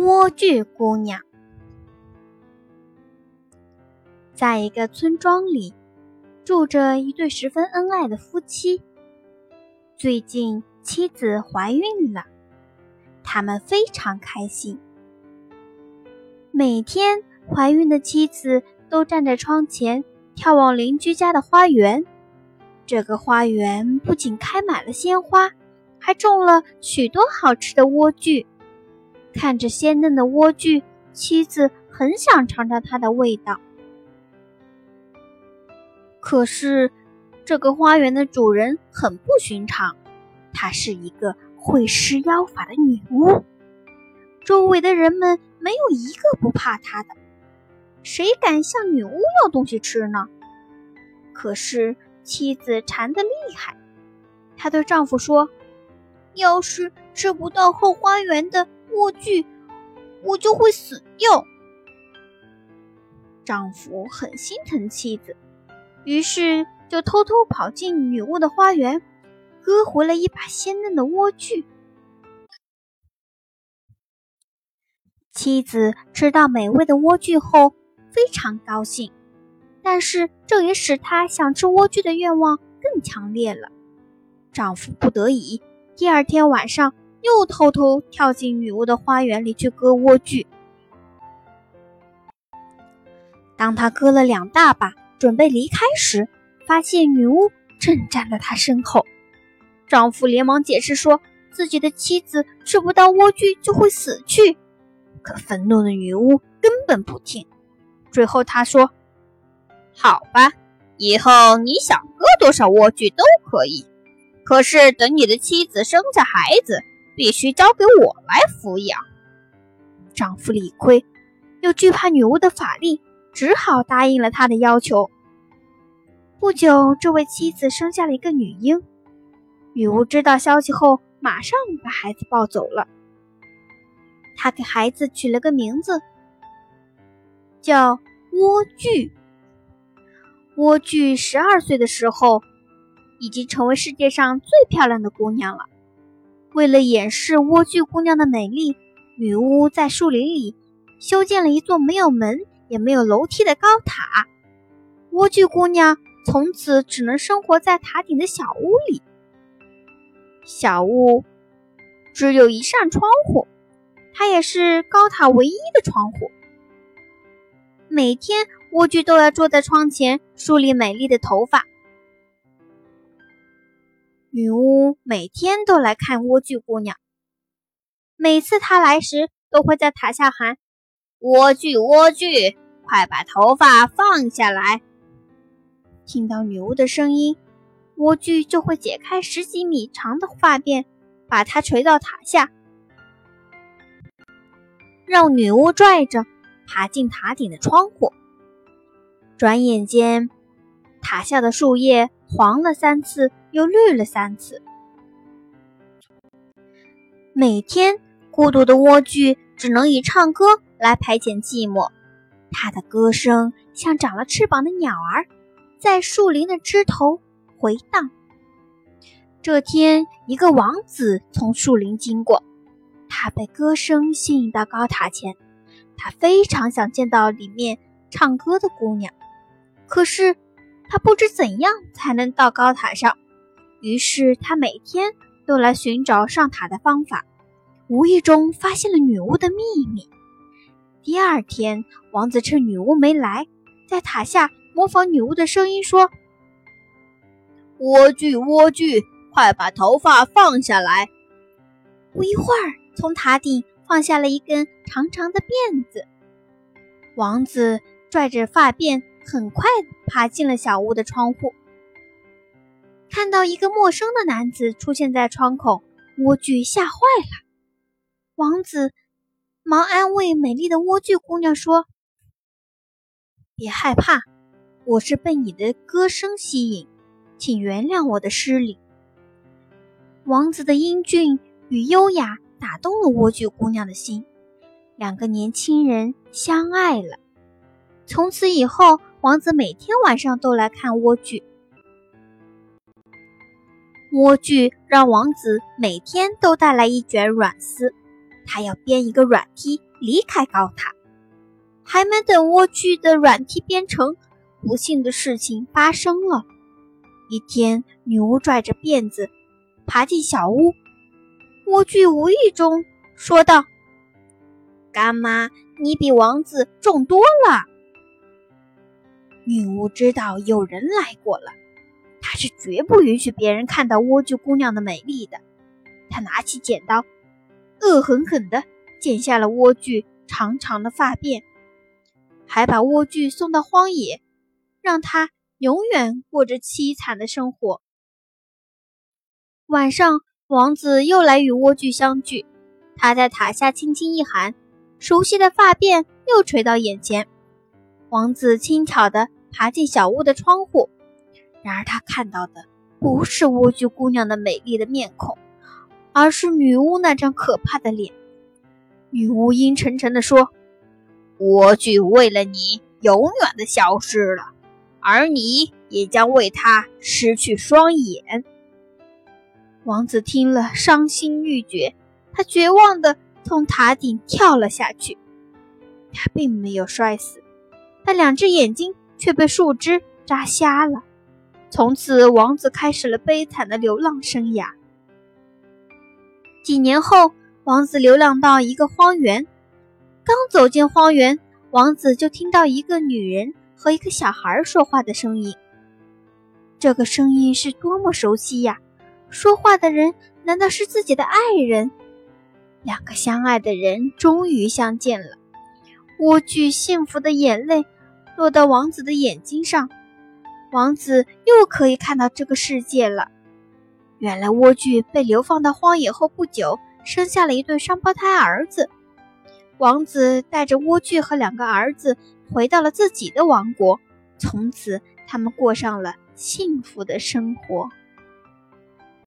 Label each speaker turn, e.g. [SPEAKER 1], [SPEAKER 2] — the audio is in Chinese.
[SPEAKER 1] 莴苣姑娘，在一个村庄里，住着一对十分恩爱的夫妻。最近妻子怀孕了，他们非常开心。每天，怀孕的妻子都站在窗前眺望邻居家的花园。这个花园不仅开满了鲜花，还种了许多好吃的莴苣。看着鲜嫩的莴苣，妻子很想尝尝它的味道。可是，这个花园的主人很不寻常，她是一个会施妖法的女巫。周围的人们没有一个不怕她的，谁敢向女巫要东西吃呢？可是妻子馋得厉害，她对丈夫说：“要是吃不到后花园的……”莴苣，我就会死掉。丈夫很心疼妻子，于是就偷偷跑进女巫的花园，割回了一把鲜嫩的莴苣。妻子吃到美味的莴苣后，非常高兴，但是这也使她想吃莴苣的愿望更强烈了。丈夫不得已，第二天晚上。又偷偷跳进女巫的花园里去割莴苣。当他割了两大把，准备离开时，发现女巫正站在他身后。丈夫连忙解释说，自己的妻子吃不到莴苣就会死去。可愤怒的女巫根本不听。最后他说：“好吧，以后你想割多少莴苣都可以，可是等你的妻子生下孩子。”必须交给我来抚养。丈夫理亏，又惧怕女巫的法力，只好答应了她的要求。不久，这位妻子生下了一个女婴。女巫知道消息后，马上把孩子抱走了。她给孩子取了个名字，叫莴苣。莴苣十二岁的时候，已经成为世界上最漂亮的姑娘了。为了掩饰莴苣姑娘的美丽，女巫在树林里修建了一座没有门也没有楼梯的高塔。莴苣姑娘从此只能生活在塔顶的小屋里。小屋只有一扇窗户，它也是高塔唯一的窗户。每天，莴苣都要坐在窗前梳理美丽的头发。女巫每天都来看莴苣姑娘。每次她来时，都会在塔下喊：“莴苣，莴苣，快把头发放下来！”听到女巫的声音，莴苣就会解开十几米长的发辫，把它垂到塔下，让女巫拽着爬进塔顶的窗户。转眼间，塔下的树叶黄了三次。又绿了三次。每天，孤独的莴苣只能以唱歌来排遣寂寞。它的歌声像长了翅膀的鸟儿，在树林的枝头回荡。这天，一个王子从树林经过，他被歌声吸引到高塔前。他非常想见到里面唱歌的姑娘，可是他不知怎样才能到高塔上。于是他每天都来寻找上塔的方法，无意中发现了女巫的秘密。第二天，王子趁女巫没来，在塔下模仿女巫的声音说：“莴苣，莴苣，快把头发放下来！”不一会儿，从塔顶放下了一根长长的辫子。王子拽着发辫，很快爬进了小屋的窗户。看到一个陌生的男子出现在窗口，莴苣吓坏了。王子忙安慰美丽的莴苣姑娘说：“别害怕，我是被你的歌声吸引，请原谅我的失礼。”王子的英俊与优雅打动了莴苣姑娘的心，两个年轻人相爱了。从此以后，王子每天晚上都来看莴苣。莴苣让王子每天都带来一卷软丝，他要编一个软梯离开高塔。还没等莴苣的软梯编成，不幸的事情发生了。一天，女巫拽着辫子爬进小屋，莴苣无意中说道：“干妈，你比王子重多了。”女巫知道有人来过了，是绝不允许别人看到莴苣姑娘的美丽的。她拿起剪刀，恶狠狠地剪下了莴苣长长的发辫，还把莴苣送到荒野，让她。永远过着凄惨的生活。晚上，王子又来与莴苣相聚。他在塔下轻轻一喊，熟悉的发辫又垂到眼前。王子轻巧地爬进小屋的窗户，然而他看到的不是莴苣姑娘的美丽的面孔，而是女巫那张可怕的脸。女巫阴沉沉地说：“莴苣为了你，永远的消失了。”而你也将为他失去双眼。王子听了，伤心欲绝，他绝望地从塔顶跳了下去。他并没有摔死，但两只眼睛却被树枝扎瞎了。从此，王子开始了悲惨的流浪生涯。几年后，王子流浪到一个荒原，刚走进荒原，王子就听到一个女人。和一个小孩说话的声音，这个声音是多么熟悉呀！说话的人难道是自己的爱人？两个相爱的人终于相见了。莴苣幸福的眼泪落到王子的眼睛上，王子又可以看到这个世界了。原来莴苣被流放到荒野后不久，生下了一对双胞胎儿子。王子带着莴苣和两个儿子。回到了自己的王国，从此他们过上了幸福的生活。